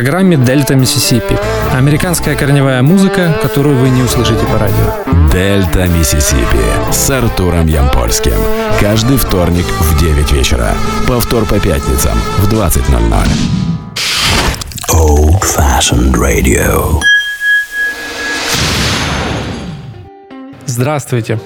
программе «Дельта Миссисипи». Американская корневая музыка, которую вы не услышите по радио. «Дельта Миссисипи» с Артуром Ямпольским. Каждый вторник в 9 вечера. Повтор по пятницам в 20.00. Old Fashioned Radio. Здравствуйте.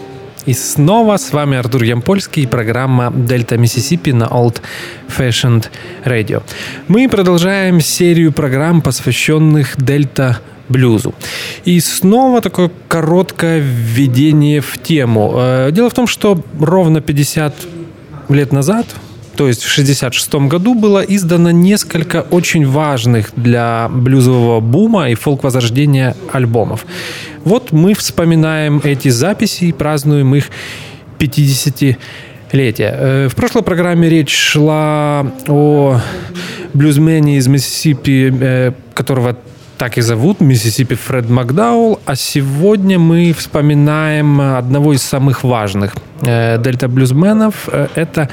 И снова с вами Артур Ямпольский и программа «Дельта Миссисипи» на Old Fashioned Radio. Мы продолжаем серию программ, посвященных Дельта блюзу. И снова такое короткое введение в тему. Э, дело в том, что ровно 50 лет назад, то есть в 1966 году было издано несколько очень важных для блюзового бума и фолк-возрождения альбомов. Вот мы вспоминаем эти записи и празднуем их 50 летие. Э, в прошлой программе речь шла о блюзмене из Миссисипи, э, которого так и зовут, Миссисипи Фред Макдаул. А сегодня мы вспоминаем одного из самых важных э, дельта-блюзменов. Это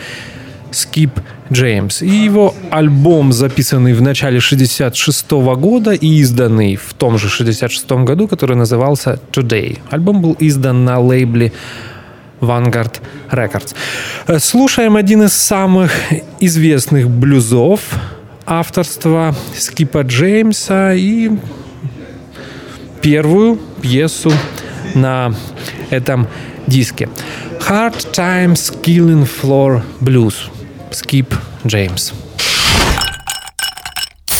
Скип Джеймс. И его альбом, записанный в начале 66 года и изданный в том же 66 году, который назывался Today. Альбом был издан на лейбле Vanguard Records. Э, слушаем один из самых известных блюзов авторства Скипа Джеймса и первую пьесу на этом диске. Hard Times Killing Floor Blues. Skip James.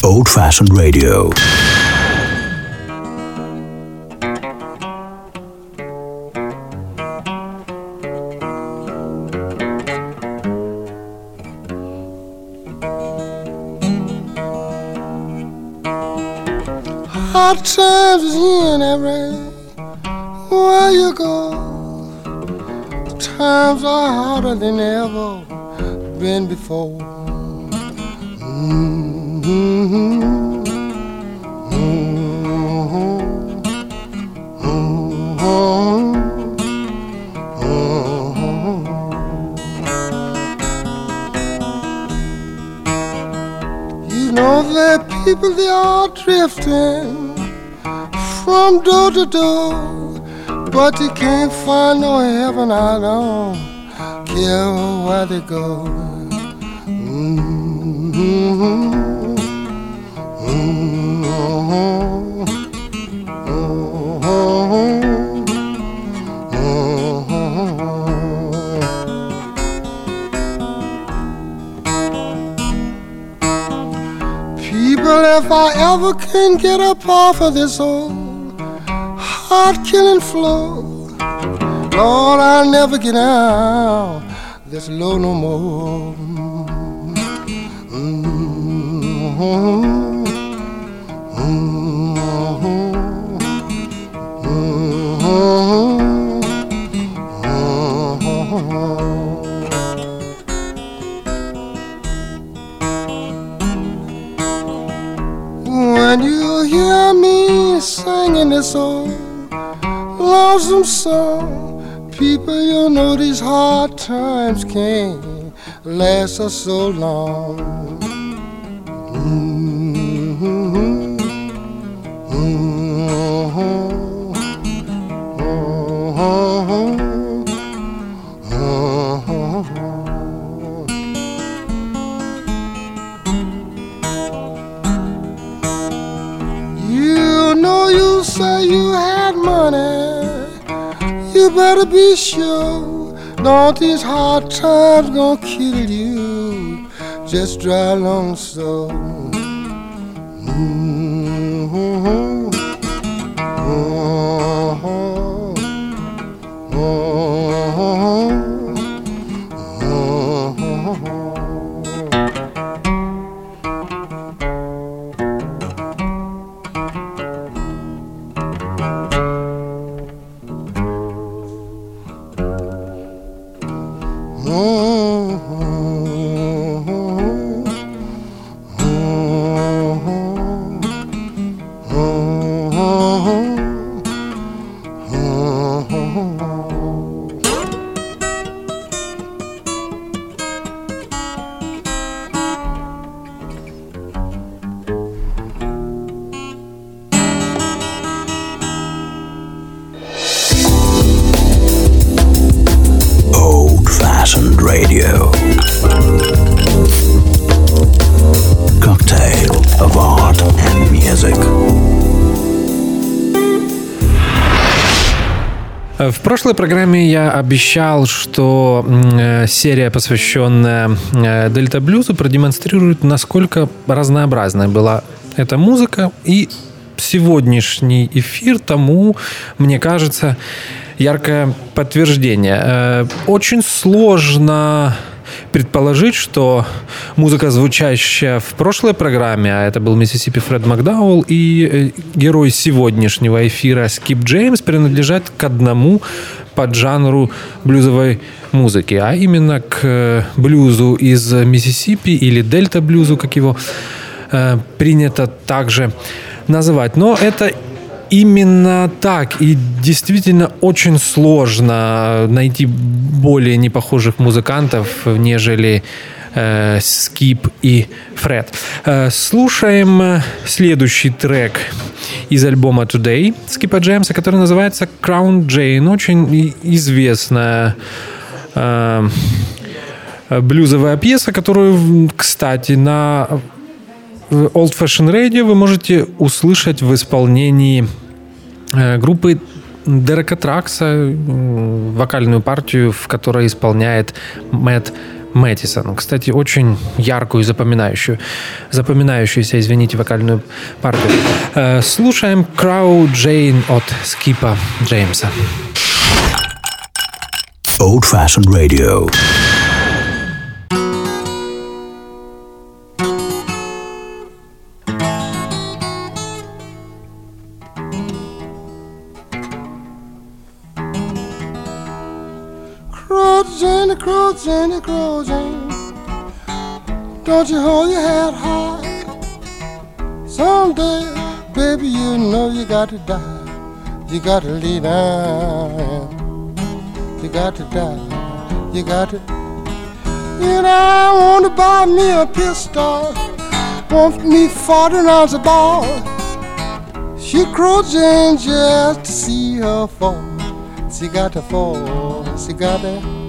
Old Fashioned Radio. You know that people they are drifting from door to door, but they can't find no heaven. I don't care where they go. Can get up off of this old heart killing floor, Lord, I'll never get out this low no more. When you hear me singing this old lonesome song, people, you know these hard times can't last us so long. You know you say you had money. You better be sure. Don't these hard times gonna kill you? Just drive along slow. Прошлой программе я обещал, что э, серия, посвященная э, Дельта Блюзу, продемонстрирует, насколько разнообразной была эта музыка. И сегодняшний эфир тому, мне кажется, яркое подтверждение. Э, очень сложно предположить, что музыка, звучащая в прошлой программе, а это был Миссисипи Фред Макдауэлл, и э, герой сегодняшнего эфира Скип Джеймс принадлежат к одному поджанру блюзовой музыки, а именно к э, блюзу из Миссисипи или дельта-блюзу, как его э, принято также называть. Но это именно так. И действительно очень сложно найти более непохожих музыкантов, нежели э, Скип и Фред. Э, слушаем следующий трек из альбома Today Скипа Джеймса, который называется Crown Jane. Очень известная э, блюзовая пьеса, которую, кстати, на Old Fashion Radio вы можете услышать в исполнении э, группы Дерека Тракса, вокальную партию, в которой исполняет Мэтт Мэттисон. Кстати, очень яркую, запоминающую, запоминающуюся, извините, вокальную партию. Э, слушаем Crow Jane от Скипа Джеймса. Old Fashioned Radio. Jenny, Crow Jenny. Don't you hold your head high. Someday, baby, you know you got to die. You got to lay down. You got to die. You got to. And I want to buy me a pistol. Want me 40 rounds of ball. She crows in just to see her fall. She got to fall. She got to.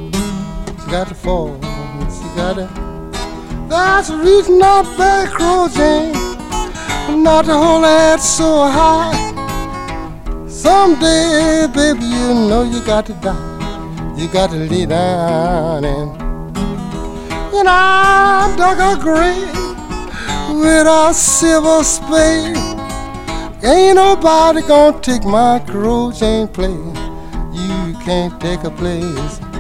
Got to fall. She got to. That's the reason I beg Crow Jane not to hold that so high. Someday, baby, you know you got to die. You got to lay down and. And I dug a grave with a silver spade. Ain't nobody gonna take my Crow Jane place. You can't take a place.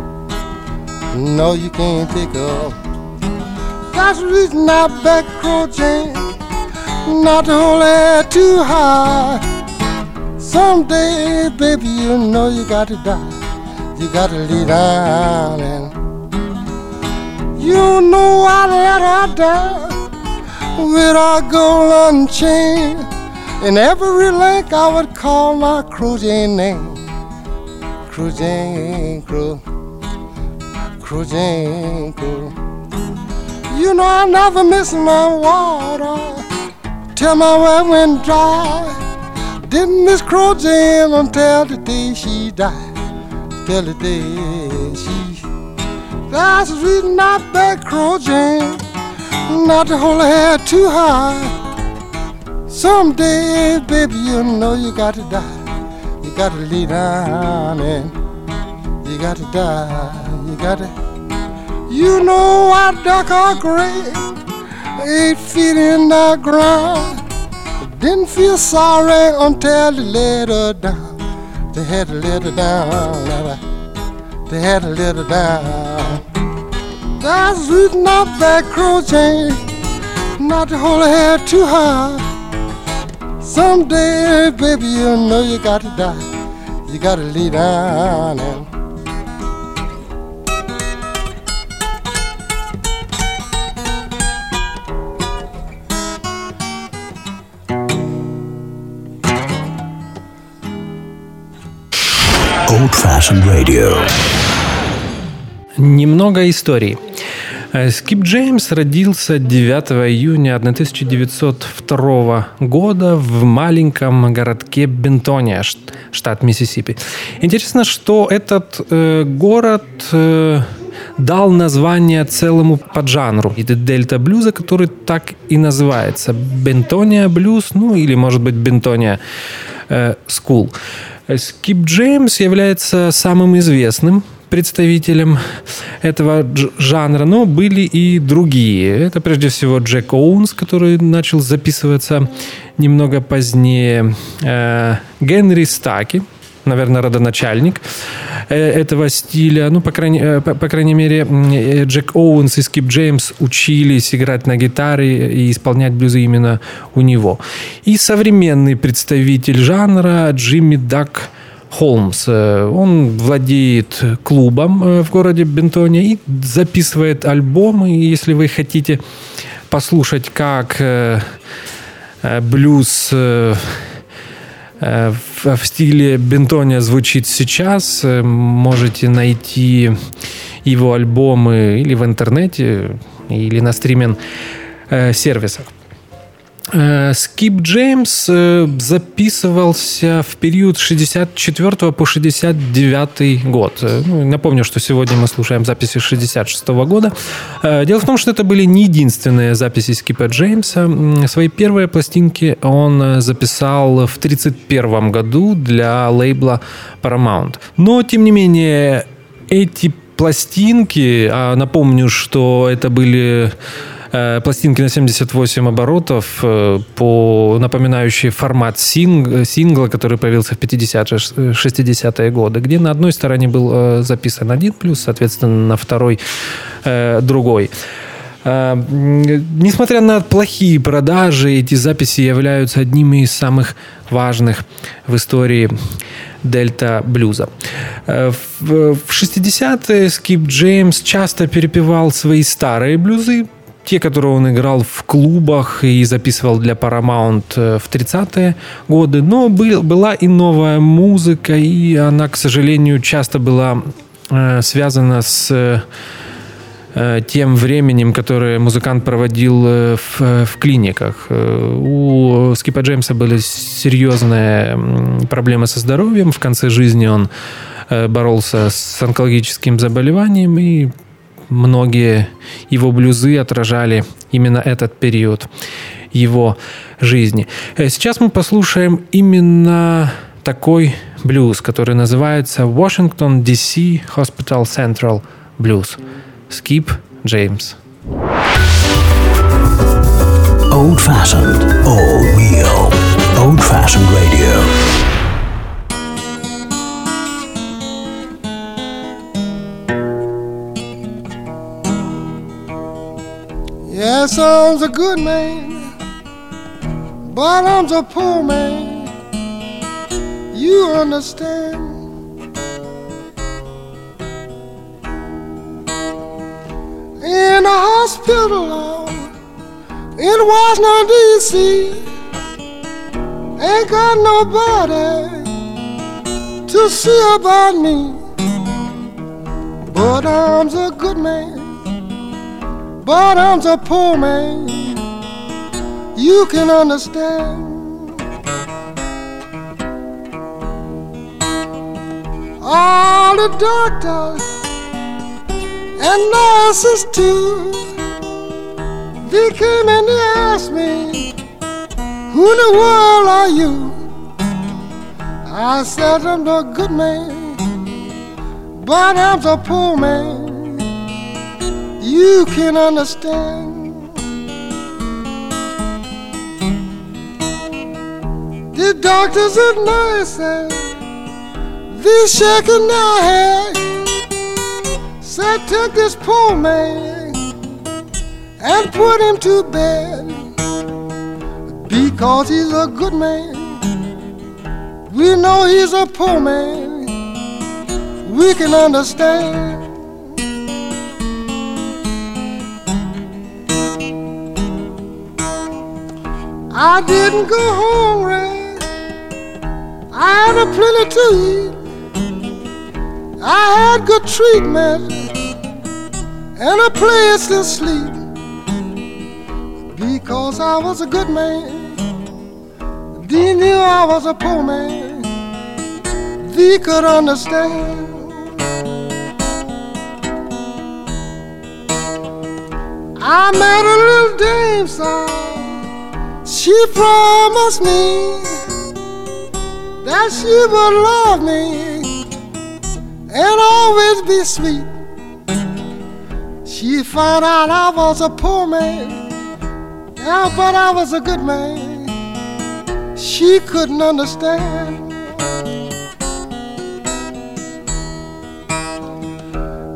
No, you can't pick up. That's the reason I beg Jane not to hold it too high. Someday, baby, you know you got to die. You got to lay down and you know I let her down with a golden chain. And every link I would call my cruising name. Cruising, crew, cruising, crew. You know I never miss my water till my well went dry. Didn't miss Jane until the day she died. Till the day she. That's the reason I beg Jane not to hold her head too high. Someday, baby, you know you got to die. You got to lay down and you got to die. You got to. You know I dug a grave eight feet in the ground. Didn't feel sorry until they let her down. They had to let her down. They had to let her down. That's I back Crow Jane not to hold her head too high. Someday, baby, you know you got to die. You got to lay down and Fashioned Radio. Немного историй. Э, Скип Джеймс родился 9 июня 1902 года в маленьком городке Бентония, штат Миссисипи. Интересно, что этот э, город э, дал название целому поджанру и дельта блюза, который так и называется бентония блюз, ну или может быть бентония э, school. Скип Джеймс является самым известным представителем этого жанра, но были и другие. Это прежде всего Джек Оуэнс, который начал записываться немного позднее. Э, Генри Стаки, наверное, родоначальник э, этого стиля. Ну, по крайней, э, по, по крайней мере, Джек Оуэнс и Скип Джеймс учились играть на гитаре и исполнять блюзы именно у него. И современный представитель жанра Джимми Дак Холмс. Он владеет клубом в городе Бентоне и записывает альбомы. И если вы хотите послушать, как блюз в, в стиле Бентония звучит сейчас. Можете найти его альбомы или в интернете, или на стриминг сервисах. Э, Скип Джеймс э, записывался в период 64 по 69 год. Э, ну, напомню, что сегодня мы слушаем записи 66 года. Дело в том, что это были не единственные записи Скипа Джеймса. Свои первые пластинки он записал в 31 году для лейбла Paramount. Но, тем не менее, эти пластинки, а напомню, что это были пластинки на 78 оборотов, э, по напоминающие формат синг, сингла, который появился в 50-е, 60-е годы, где на одной стороне был э, записан один плюс, соответственно, на второй другой. Несмотря на плохие продажи, эти записи являются одними из самых важных в истории дельта блюза. В 60-е Скип Джеймс часто перепевал свои старые блюзы, те, которые он играл в клубах и записывал для Paramount э, в 30-е годы. Но был, была и новая музыка, и она, к сожалению, часто была э, связана с э, тем временем, которое музыкант проводил э, в, э, в клиниках. У Скипа Джеймса были серьезные проблемы со здоровьем. В конце жизни он боролся с онкологическим заболеванием и многие его блюзы отражали именно этот период его жизни. Э, сейчас мы послушаем именно такой блюз, который называется Washington DC Hospital Central Blues. Skip James. Old fashioned, all real. Old fashioned radio. Yes, I'm a good man, but I'm a poor man. You understand? In a hospital uh, in Washington, D.C., ain't got nobody to see about me, but I'm a good man but I'm a poor man. You can understand. All the doctors and nurses too, they came and they asked me, Who in the world are you? I said I'm a good man, but I'm a poor man you can understand. The doctors and nurses, they shaking their head, said take this poor man and put him to bed because he's a good man. We know he's a poor man. We can understand. I didn't go hungry. I had a plenty to eat. I had good treatment and a place to sleep because I was a good man. They knew I was a poor man. They could understand. I met a little dame son. She promised me that she would love me and always be sweet. She found out I was a poor man, yeah, but I was a good man. She couldn't understand.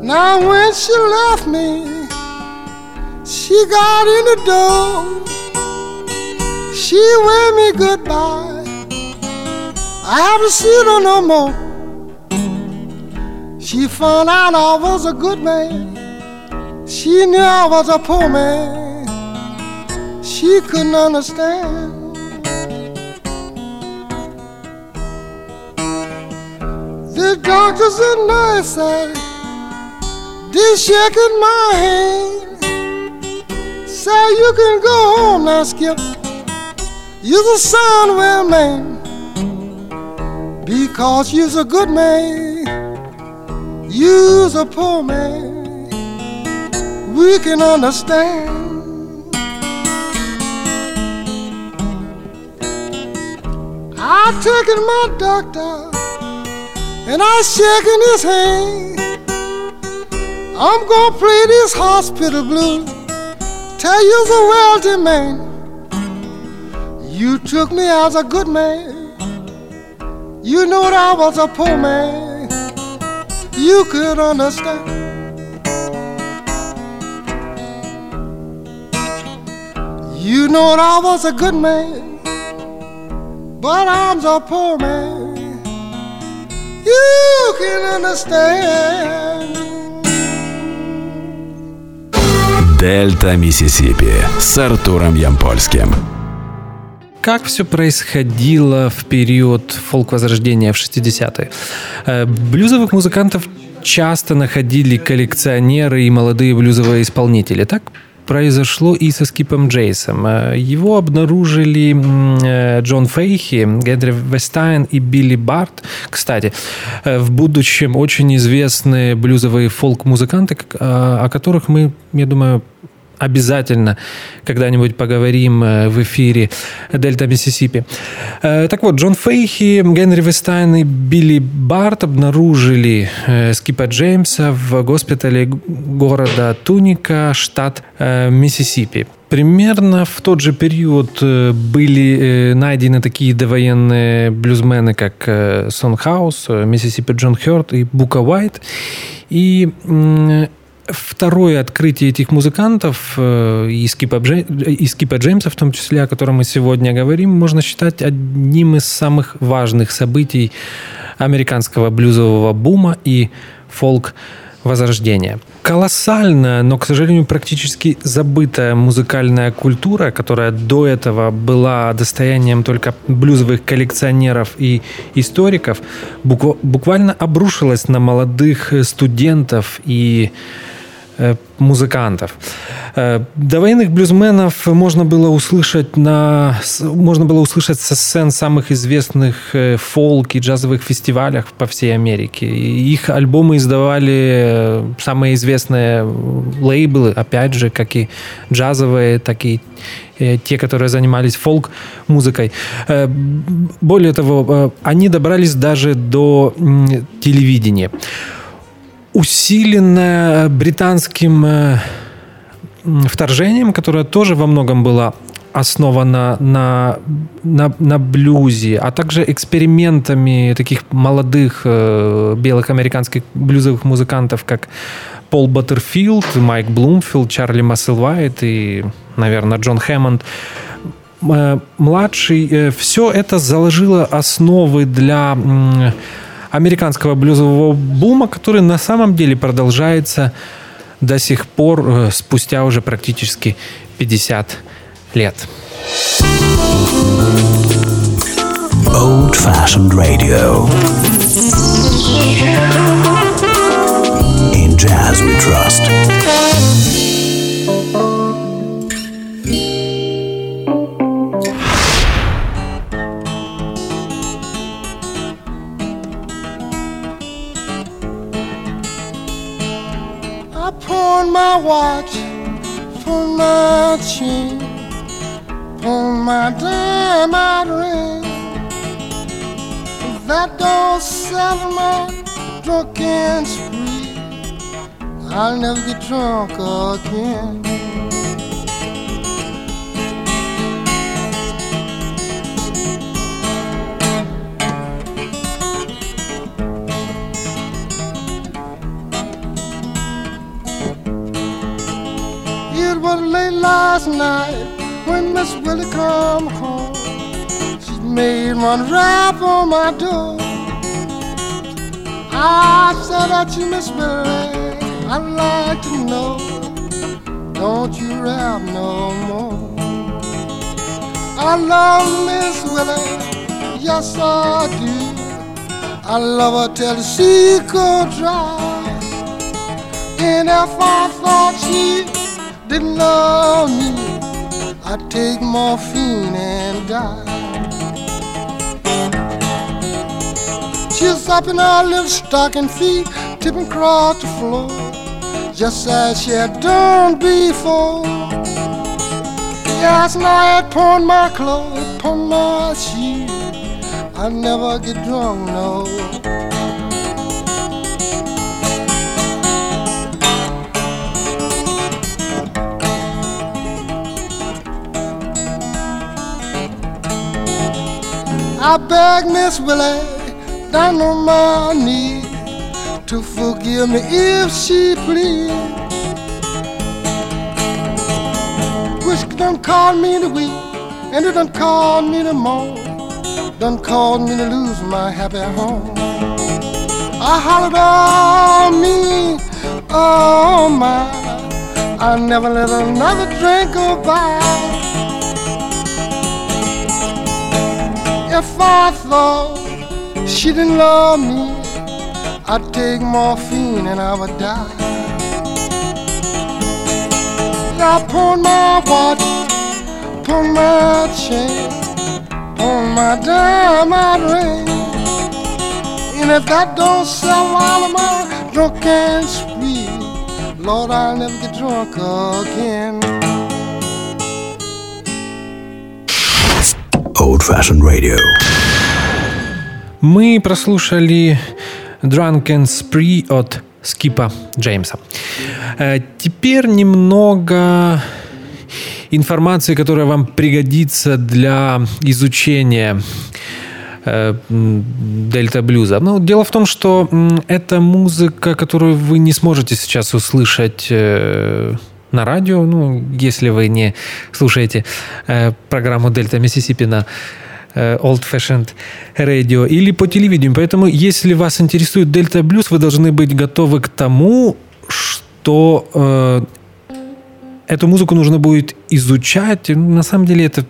Now when she left me, she got in the door. She waved me goodbye. I haven't seen her no more. She found out I was a good man. She knew I was a poor man. She couldn't understand. The doctors and nurses they shaking my hand. Say you can go home now, Skip. You're the of a man. Because you're a good man. You're a poor man. We can understand. I taken my doctor and I shaking his hand. I'm gonna play this hospital blues. Tell you the wealthy man. You took me as a good man. You knew that I was a poor man. You could understand. You know that I was a good man, but I'm a poor man. You can understand. Дельта Миссисипи с Артуром Ямпольским. Как все происходило в период фолк-возрождения в 60-е? Э, блюзовых музыкантов часто находили коллекционеры и молодые блюзовые исполнители. Так произошло и со Скипом Джеймсом. Э, его обнаружили э, Джон Фейхи, Генри Вестайн и Билли Барт. Кстати, в будущем очень известные блюзовые фолк-музыканты, о которых мы, я думаю, обязательно когда-нибудь поговорим э, в эфире Дельта Миссисипи. Э, так вот, Джон Фейхи, Генри Вестайн и Билли Барт обнаружили э, Скипа Джеймса в госпитале города Туника, штат Миссисипи. Примерно в тот же период были найдены такие довоенные блюзмены, как Сон Хаус, Миссисипи Джон Хёрт и Бука Уайт. И второе открытие этих музыкантов, э, и Скипа, и Скипа Джеймса в том числе, о котором мы сегодня говорим, можно считать одним из самых важных событий американского блюзового бума и фолк возрождения. Колоссальная, но, к сожалению, практически забытая музыкальная культура, которая до этого была достоянием только блюзовых коллекционеров и историков, буквально обрушилась на молодых студентов и музыкантов. Э, довоенных блюзменов можно было услышать на можно было услышать со сцен самых известных э, фолк и джазовых фестивалях по всей Америке. их альбомы издавали самые известные лейблы, опять же, как и джазовые, так и те, которые занимались фолк-музыкой. Более того, они добрались даже до телевидения усиленная британским э, вторжением, которое тоже во многом было основано на, на, на блюзе, а также экспериментами таких молодых э, белых американских блюзовых музыкантов, как Пол Баттерфилд, Майк Блумфилд, Чарли Масселвайт и, наверное, Джон Хэммонд э, младший. Э, все это заложило основы для американского блюзового бума, который на самом деле продолжается до сих пор, э, спустя уже практически 50 лет. Old Fashioned Radio. In Jazz We Trust. My watch for my chain, on my diamond ring. That don't settle my drunken spree, I'll never get drunk again. It was late last night when Miss Willie come home. She made one rap on my door. I said that you Miss Willie, I'd like to know. Don't you rap no more? I love Miss Willie, yes I do. I love her till she could dry. And if I thought she didn't love me, I'd take morphine and die. She's up in her little stocking feet, tipping across the floor, just as she had done before. Yes, Last night, upon my clothes, upon my shoes, I never get drunk, no. I beg Miss Willie down on my knee to forgive me if she please. Which done called me to weep, and it done called me to moan, done called me to lose my happy home. I hollered, oh me, oh my, I never let another drink go by. If I thought she didn't love me, I'd take morphine and I would die. I put my watch, put my chain, on my diamond ring. And if that don't sell while I'm out drunk and spree, Lord, I'll never get drunk again. Old fashioned radio. Мы прослушали Drunken Spree от Скипа Джеймса. Э, Теперь немного информации, которая вам пригодится для изучения э, дельта блюза. Ну, дело в том, что это музыка, которую вы не сможете сейчас услышать э, на радио, ну, если вы не слушаете э, программу Дельта Миссисипи на э, Old Fashioned Radio или по телевидению. Поэтому, если вас интересует Дельта Блюз, вы должны быть готовы к тому, что э, эту музыку нужно будет изучать. На самом деле это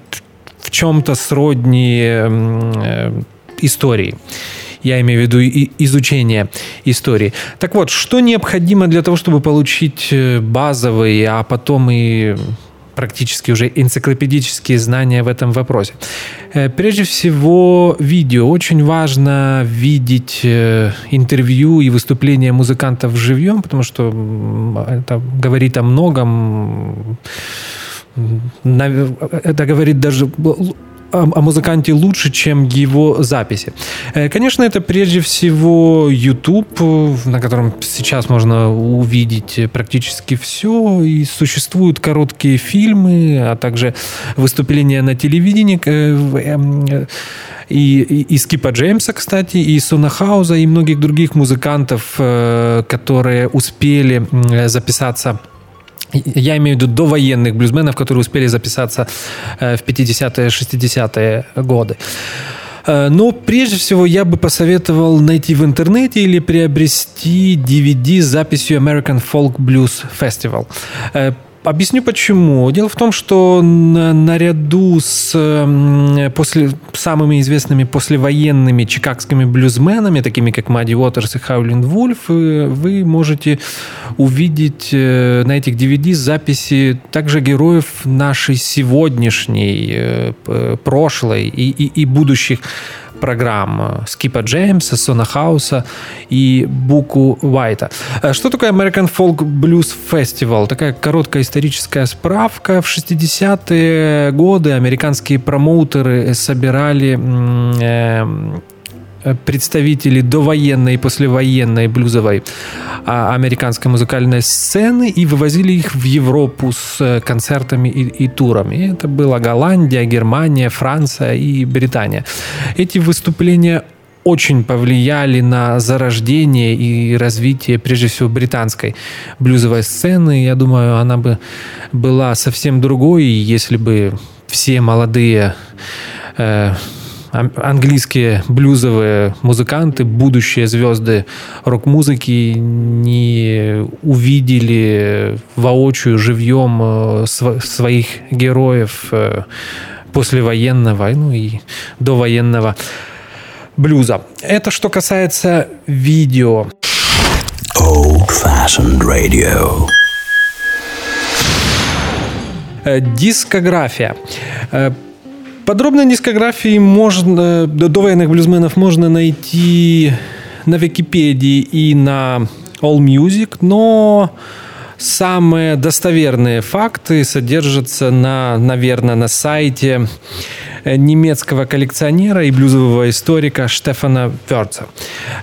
в чем-то сродни э, истории. Я имею в виду изучение истории. Так вот, что необходимо для того, чтобы получить э, базовые, а потом и практически уже энциклопедические знания в этом вопросе. Э, Прежде всего, видео. Очень важно видеть э, интервью и выступления музыкантов живьем, потому что это говорит о многом. Это говорит даже о, музыканте лучше, чем его записи. Э, Конечно, это прежде всего YouTube, э, на котором сейчас можно увидеть практически все. И существуют короткие фильмы, а также выступления на телевидении. э, э, И, и, и Скипа Джеймса, кстати, и Сона Хауза, и многих других музыкантов, э, которые успели записаться я имею в виду довоенных блюзменов, которые успели записаться э, в 50-е, 60-е годы. Э, Но прежде всего я бы посоветовал найти в интернете или приобрести DVD с записью American Folk Blues Festival. Объясню почему. Дело в том, что на- наряду с м, после, самыми известными послевоенными чикагскими блюзменами, такими как Мадди Уотерс и Хаулин Вульф, э, вы можете увидеть э, на этих DVD записи также героев нашей сегодняшней, э, прошлой и, и- и будущих программ Скипа Джеймса, Сона Хауса и Буку Уайта. Что такое American Folk Blues Festival? Такая короткая историческая справка. В 60-е годы американские промоутеры собирали э, представителей довоенной и послевоенной блюзовой а, американской музыкальной сцены и вывозили их в Европу с э, концертами и, и турами. И это была Голландия, Германия, Франция и Британия. Эти выступления очень повлияли на зарождение и развитие, прежде всего, британской блюзовой сцены. Я думаю, она бы была совсем другой, если бы все молодые э, английские блюзовые музыканты, будущие звезды рок-музыки не увидели воочию живьем э, своих героев э, послевоенного ну и довоенного блюза. Это что касается видео. Old-fashioned radio. Э, дискография. Подробные дискографии можно, до военных блюзменов можно найти на Википедии и на All Music, но самые достоверные факты содержатся на, наверное, на сайте немецкого коллекционера и блюзового историка Штефана Верца.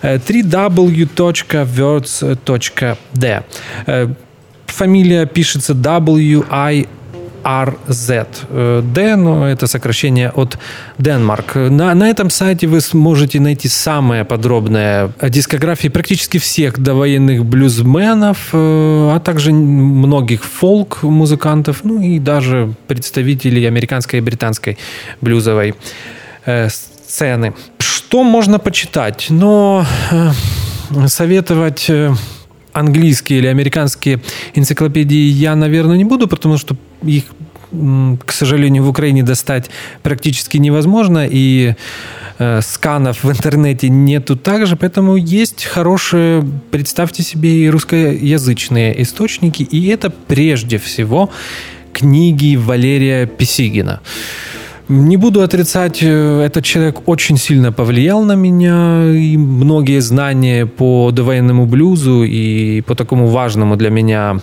www.wertz.d Фамилия пишется W-I RZ. D, но это сокращение от Денмарк. На, на этом сайте вы сможете найти самые подробные дискографии практически всех довоенных блюзменов, э, а также многих фолк-музыкантов, ну и даже представителей американской и британской блюзовой э, сцены. Что можно почитать? Но э, советовать английские или американские энциклопедии я, наверное, не буду, потому что их, к сожалению, в Украине достать практически невозможно, и э, сканов в интернете нету также, поэтому есть хорошие, представьте себе, и русскоязычные источники, и это прежде всего книги Валерия Писигина. Не буду отрицать, э, этот человек очень сильно повлиял на меня, и многие знания по довоенному блюзу и по такому важному для меня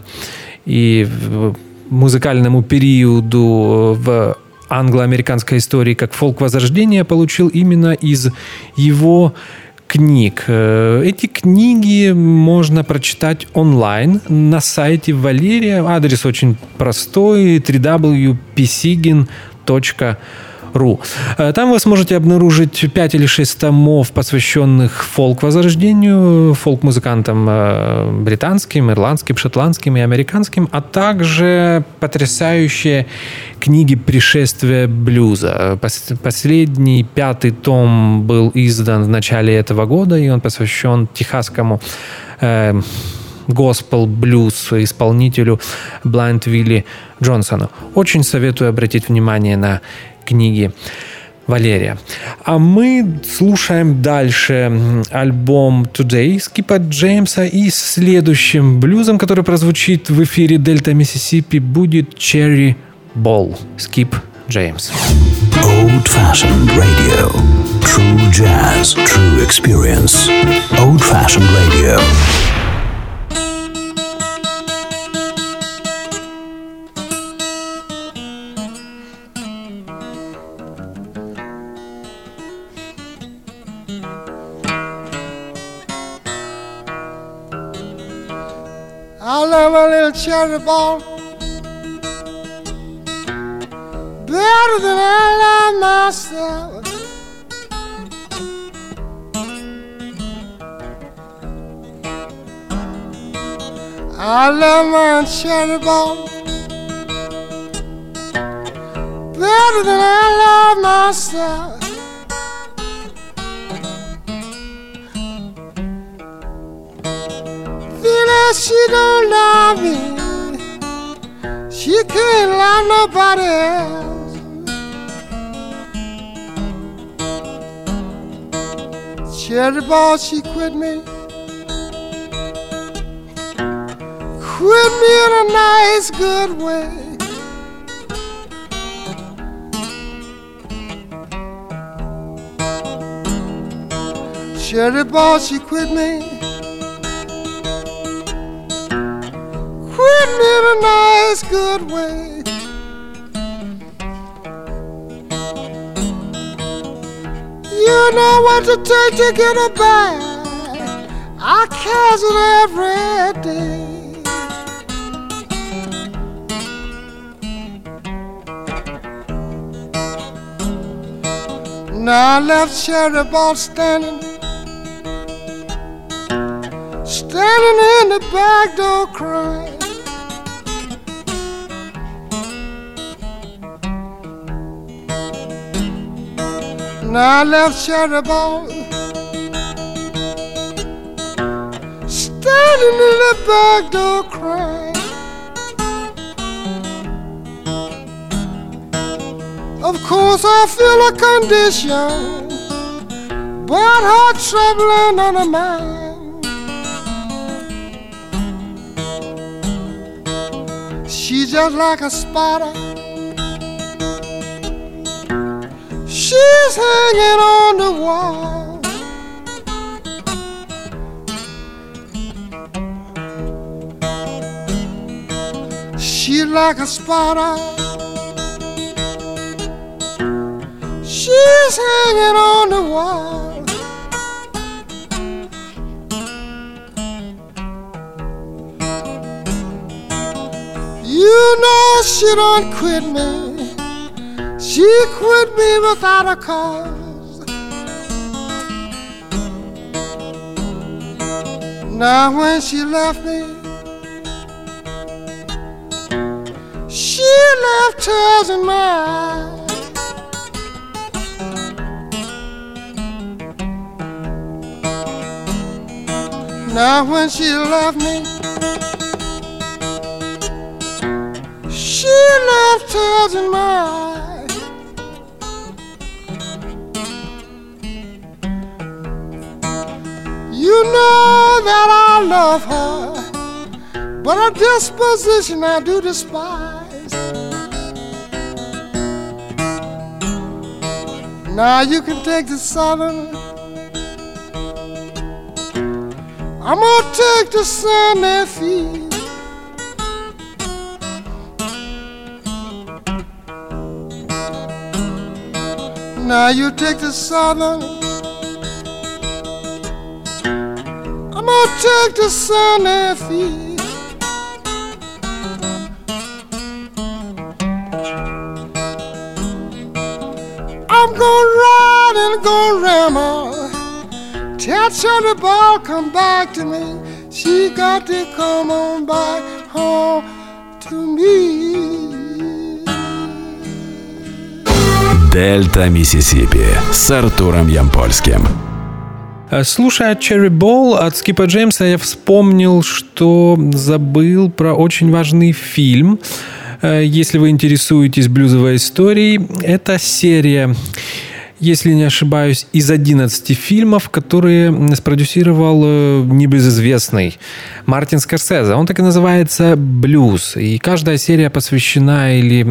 и музыкальному периоду э, в англо-американской истории, как фолк Возрождения, получил именно из его книг. Э, эти книги можно прочитать онлайн на сайте Валерия. Адрес очень простой www.psigin.com ру. Э, там вы сможете обнаружить 5 или 6 томов, посвященных фолк-возрождению, фолк-музыкантам э, британским, ирландским, шотландским и американским, а также потрясающие книги «Пришествие блюза». Последний, пятый том был издан в начале этого года, и он посвящен техасскому э, госпел блюз исполнителю Блайнд Вилли Джонсону. Очень советую обратить внимание на книги Валерия. А мы слушаем дальше альбом Today Скипа Джеймса и следующим блюзом, который прозвучит в эфире Дельта Миссисипи, будет Cherry Ball. Скип Джеймс. Old Fashioned Radio. True jazz, true experience. Old Fashioned Radio. Cherry ball better than I love myself. I love my cherry ball better than I love myself. She don't love me. She can't love nobody else. Cherry ball, she quit me. Quit me in a nice, good way. Cherry ball, she quit me. In a nice, good way. You know what to take to get her back. I catch it every day. Now I left Cherry Ball standing, standing in the back door crying. Now I left Cherry Ball standing in the back door crying. Of course, I feel a condition, but her troubling on her mind. She's just like a spider. She's hanging on the wall. She's like a spider. She's hanging on the wall. You know she don't quit me. She quit me without a cause. Now when she left me, she left tears in my eyes. Now when she left me, she left tears in my eyes. Know that I love her, but her disposition I do despise. Now you can take the southern. I'm gonna take the Santa Fe. Now you take the southern. I'm gonna take the Santa Fe. I'm gonna ride and go ramble. Tell Cherry Ball come back to me. She got to come on back home to me. Дельта Миссисипи с Артуром Ямпольским. Э, Слушая Cherry Ball от Скипа Джеймса, я вспомнил, что забыл про очень важный фильм. Э, Если вы интересуетесь блюзовой историей, это серия если не ошибаюсь, из 11 фильмов, которые спродюсировал э, небезызвестный Мартин Скорсезе. Он так и называется «Блюз». И каждая серия посвящена или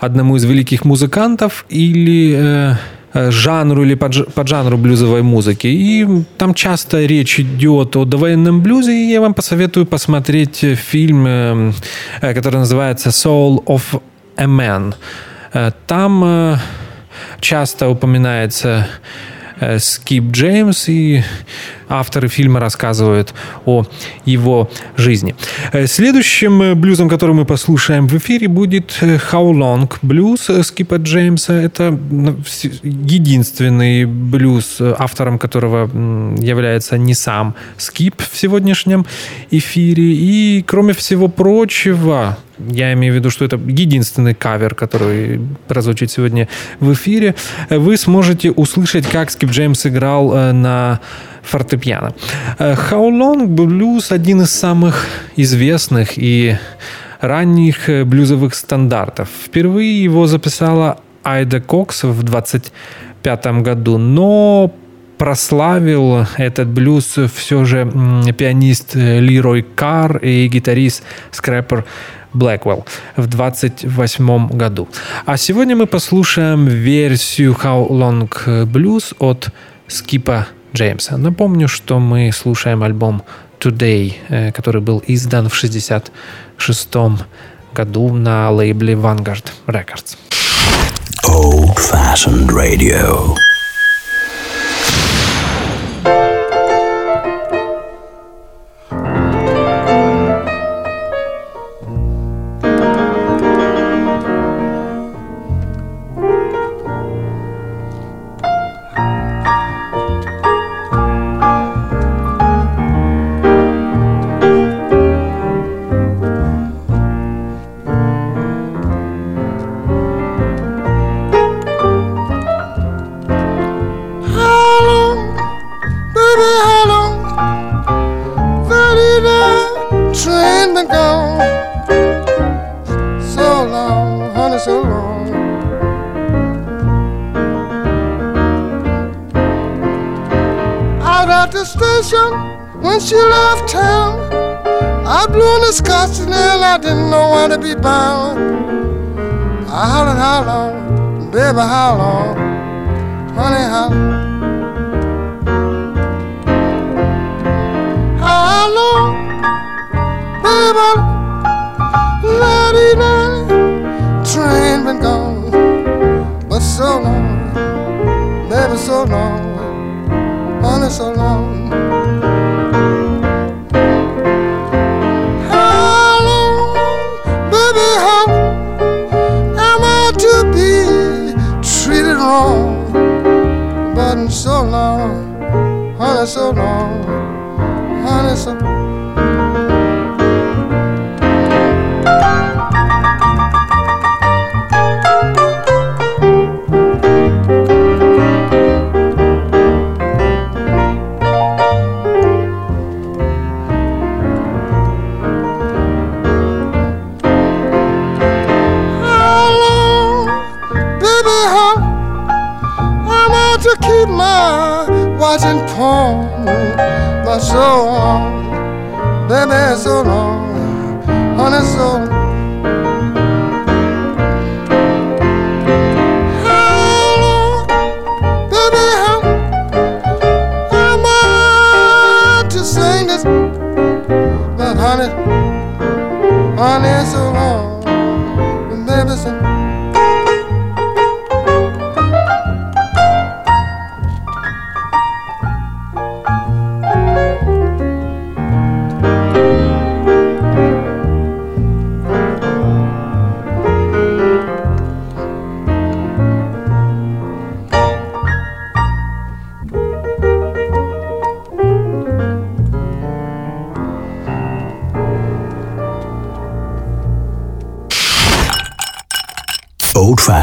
одному из великих музыкантов, или жанру или подж- поджанру блюзовой музыки. И там часто речь идет о довоенном блюзе, и я вам посоветую посмотреть фильм, э, э, который называется «Soul of a Man». Э, Там э, часто упоминается э, Скип Джеймс, и авторы фильма рассказывают о его жизни. Э, Следующим э, блюзом, который мы послушаем в эфире, будет э, How Long э, Скипа Джеймса. Это ну, единственный блюз, э, автором которого является не сам Скип в сегодняшнем эфире. И, кроме всего прочего, я имею в виду, что это единственный кавер, который прозвучит сегодня в эфире. Вы сможете услышать, как Скип Джеймс играл э, на фортепиано. Э, How Long Blues один из самых известных и ранних э, блюзовых стандартов. Впервые его записала Айда Кокс в 25 году, но прославил этот блюз все же пианист Лирой Карр и гитарист Скрэпер Блэквелл в 28 году. А сегодня мы послушаем версию How Long Blues от Скипа Джеймса. Напомню, что мы слушаем альбом Today, э, который был издан в 1966 году на лейбле Vanguard Records. Old fashioned radio.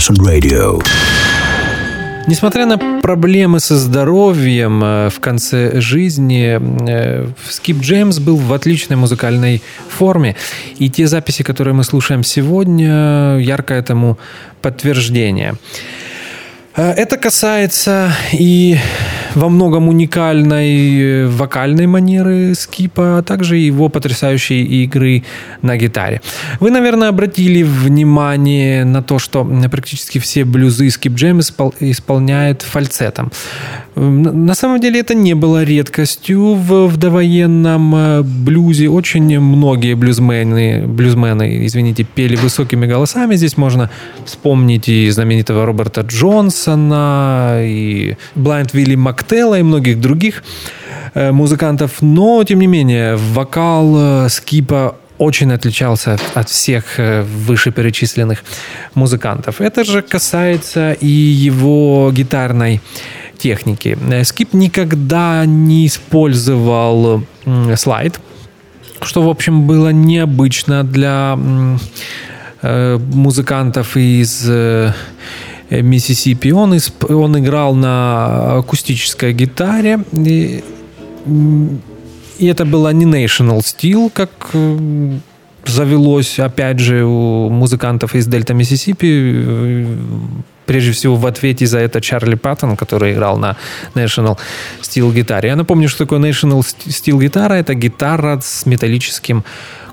Old-fashioned radio. Несмотря на проблемы со здоровьем э, в конце жизни, э, Скип Джеймс был в отличной музыкальной форме. И те записи, которые мы слушаем сегодня, ярко этому подтверждение. Э, это касается и во многом уникальной э, вокальной манеры Скипа, а также его потрясающей игры на гитаре. Вы, наверное, обратили внимание на то, что практически все блюзы Скип Джем исполняет фальцетом. На самом деле это не было редкостью в, в довоенном э, блюзе. Очень многие блюзмены, блюзмены, извините, пели высокими голосами. Здесь можно вспомнить и знаменитого Роберта Джонсона, и Блайнд Вилли Мактелла, и многих других э, музыкантов. Но, тем не менее, вокал э, Скипа очень отличался от всех вышеперечисленных музыкантов. Это же касается и его гитарной техники. Скип никогда не использовал слайд, что, в общем, было необычно для э, музыкантов из э, Миссисипи. Он, он играл на акустической гитаре. И, и это была не National Steel, как э, завелось, опять же, у музыкантов из Дельта Миссисипи прежде всего в ответе за это Чарли Паттон, который играл на National Steel гитаре. Я напомню, что такое National Steel гитара. Это гитара с металлическим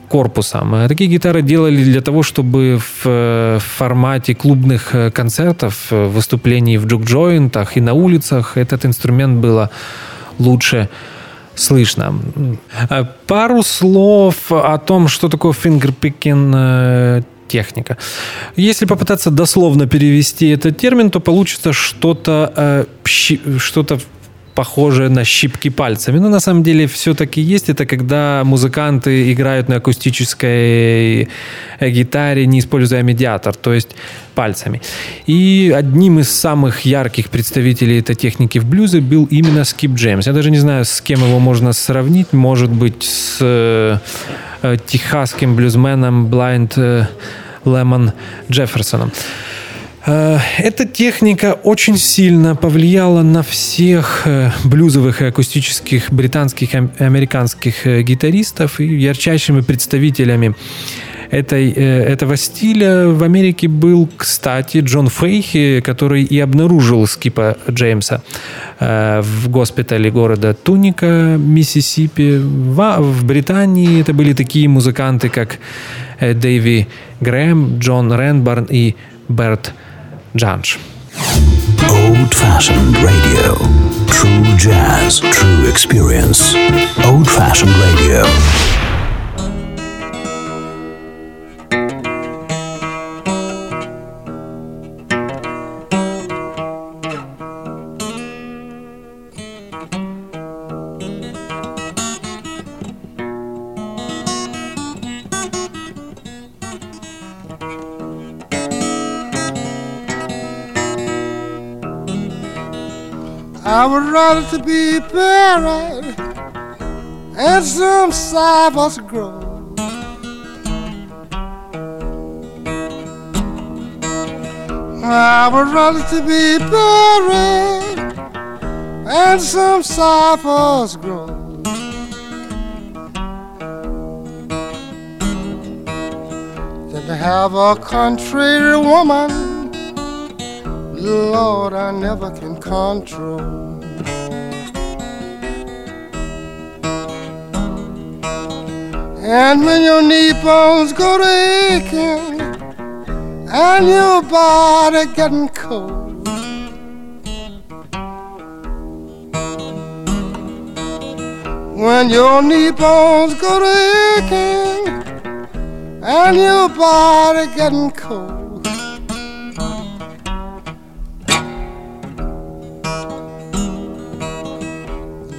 корпусом. Такие гитары делали для того, чтобы в формате клубных концертов, выступлений в джук-джойнтах и на улицах этот инструмент было лучше слышно. Э, пару слов о том, что такое fingerpicking э, техника. Если попытаться дословно перевести этот термин, то получится что-то э, что-то похожее на щипки пальцами. Но на самом деле все-таки есть. Это когда музыканты играют на акустической э, гитаре, не используя медиатор, то есть пальцами. И одним из самых ярких представителей этой техники в блюзе был именно Скип Джеймс. Я даже не знаю, с кем его можно сравнить. Может быть, с э, э техасским блюзменом Blind Лемон Джефферсоном. Э, эта техника очень сильно повлияла на всех э, блюзовых и акустических британских и американских э, гитаристов и ярчайшими представителями этой, этого стиля в Америке был, кстати, Джон Фейхи, который и обнаружил Скипа Джеймса в госпитале города Туника, Миссисипи. В, Британии это были такие музыканты, как Дэйви Грэм, Джон Ренбарн и Берт Judge. Old Fashioned Radio. True jazz, true experience. Old Fashioned Radio. Would rather to be buried in some cypress grove. I would rather to be buried in some cypress grove. Than to have a country woman Lord, I never can control. And when your knee bones go to aching and your body getting cold, when your knee bones go to aching and your body getting cold.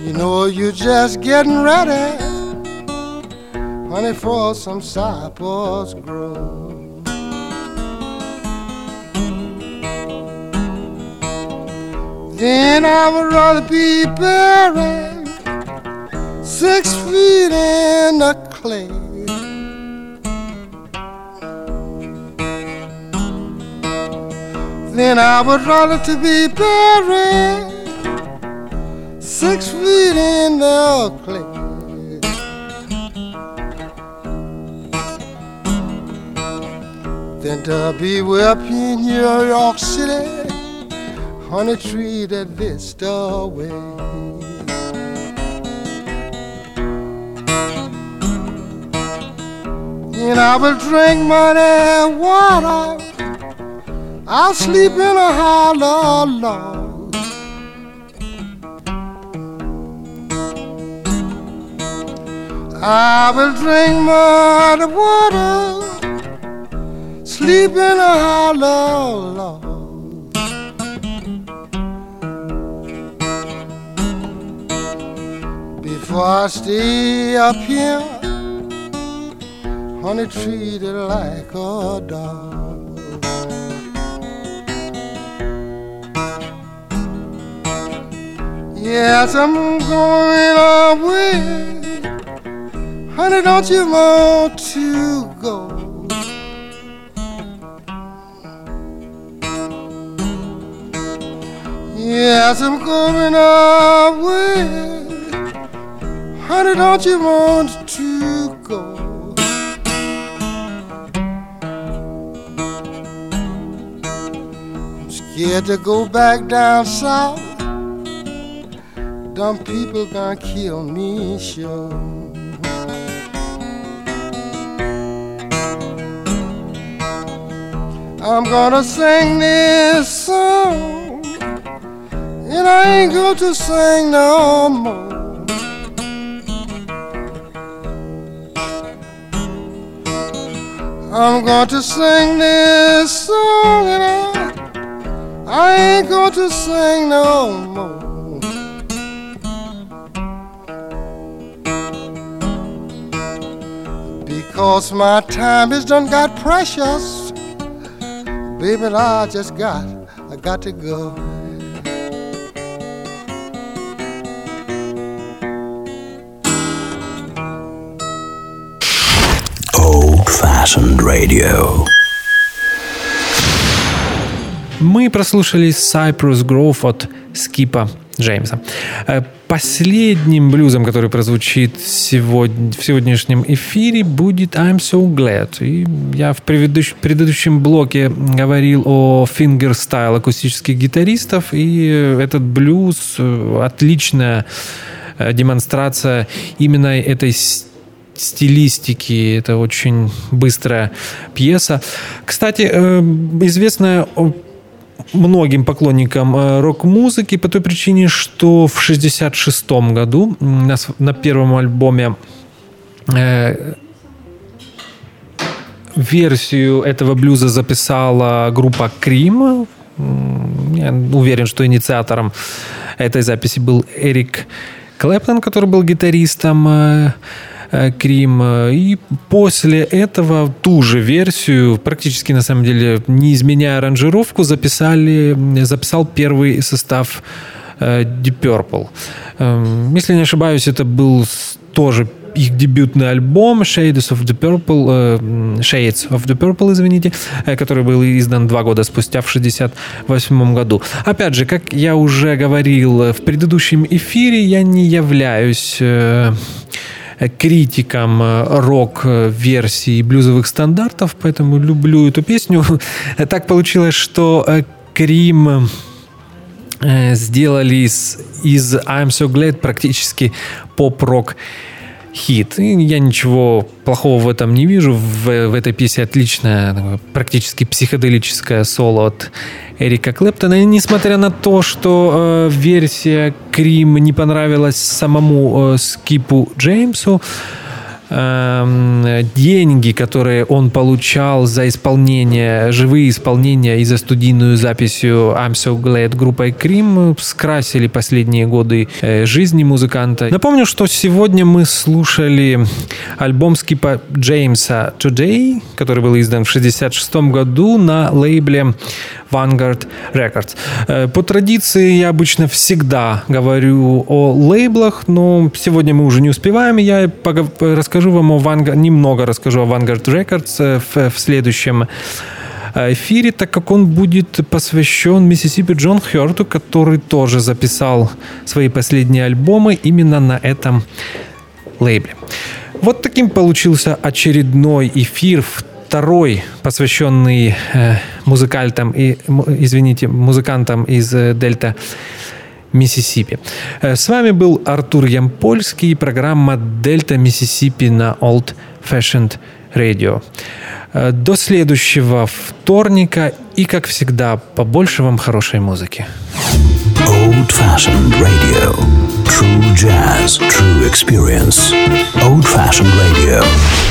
You know you're just getting ready, honey, for some cypress grove. Then I would rather be buried six feet in the clay. Then I would rather to be buried six feet in the clay. Then to be up in New York City on a tree that vista way. And I will drink and water. I'll sleep in a hollow log. I will drink mud water, sleep in a hollow log. Before I stay up here, honey, Treat treated like a dog. Yes, I'm going away Honey, don't you want to go? Yes, I'm going away. Honey, don't you want to go? I'm scared to go back down south. Dumb people gonna kill me, sure. I'm gonna sing this song, and I ain't going to sing no more. I'm going to sing this song and I, I ain't going to sing no more. Because my time is done got precious. Baby, I just got, I got to go. Fashioned radio. Мы прослушали Cypress Grove от Скипа Джеймса. Э, Последним блюзом, который прозвучит сегодня, в сегодняшнем эфире, будет I'm So Glad. И я в предыдущ, предыдущем блоке говорил о fingerstyle акустических гитаристов, и этот блюз э, отличная э, демонстрация именно этой стилистики. Это очень быстрая пьеса. Кстати, известная многим поклонникам э, рок-музыки по той причине, что в 1966 году на, на первом альбоме э, версию этого блюза записала группа Крим. Я уверен, что инициатором этой записи был Эрик Клэптон, который был гитаристом э, Э, Крим. И после этого ту же версию, практически на самом деле не изменяя аранжировку, записали, записал первый состав э, Deep Purple. Эм, если не ошибаюсь, это был тоже их дебютный альбом Shades of the Purple, э, Shades of the Purple, извините, который был издан два года спустя в 68 году. Опять же, как я уже говорил в предыдущем эфире, я не являюсь критиком э, рок-версии блюзовых стандартов, поэтому люблю эту песню. Так получилось, что э, Крим э, сделали из, из I'm So Glad практически поп-рок хит. И я ничего плохого в этом не вижу. В, в этой песне отличное, практически психоделическое соло от Эрика Клэптона. И несмотря на то, что э, версия Крим не понравилась самому э, Скипу Джеймсу, Эм, деньги, которые он получал за исполнение, живые исполнения и за студийную записью I'm So Glad группой Крим скрасили последние годы э, жизни музыканта. Напомню, что сегодня мы слушали альбом Скипа Джеймса Today, который был издан в 1966 году на лейбле Vanguard Records. Э, по традиции я обычно всегда говорю о лейблах, но сегодня мы уже не успеваем. Я расскажу вам о Vanguard, немного расскажу о Vanguard Records э, в, в следующем э, эфире, так как он будет посвящен Миссисипи Джон Хёрту, который тоже записал свои последние альбомы именно на этом лейбле. Вот таким получился очередной эфир второй, посвященный э, музыкантам и, извините, музыкантам из Дельта Миссисипи. Э, с вами был Артур Ямпольский, программа Дельта Миссисипи на Old Fashioned Radio. До следующего вторника и, как всегда, побольше вам хорошей музыки. Old Fashioned Radio. True jazz, true experience. Old Fashioned Radio.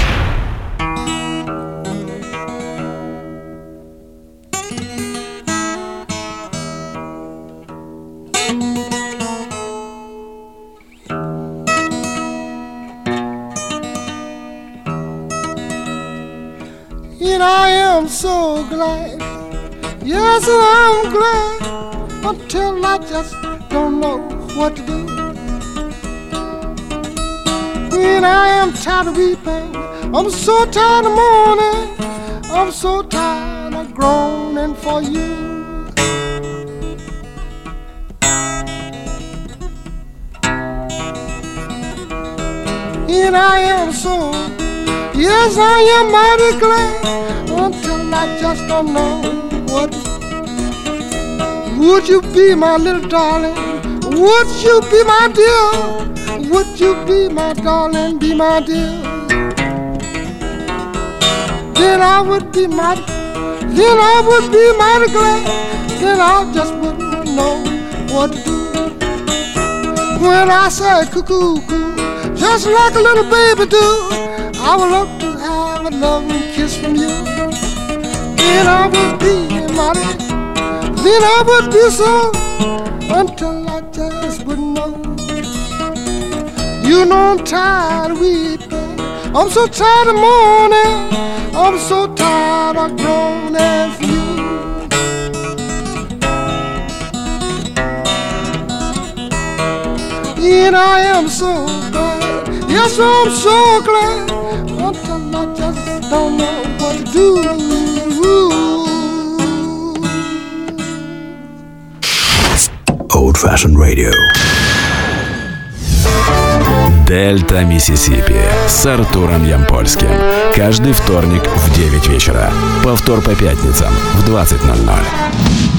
Glad. Yes, I'm glad until I just don't know what to do. When I am tired of weeping, I'm so tired of mourning. I'm so tired of groaning for you. And I am so, yes, I am mighty glad until I just don't know what. Would you be my little darling? Would you be my dear? Would you be my darling, be my dear? Then I would be mighty, then I would be mighty glad. Then I just wouldn't know what to do. When I say cuckoo, cuckoo, just like a little baby do, I would love to have a loving kiss from you. Then I would be mighty, then I would be so, until I just wouldn't know. You know I'm tired of weeping, I'm so tired of mourning, I'm so tired of groaning for you. And I am so glad, yes, I'm so glad, until I just don't know what to do. Old fashioned radio. Дельта Миссисипи с Артуром Ямпольским. Каждый вторник в 9 вечера. Повтор по пятницам в 20.00.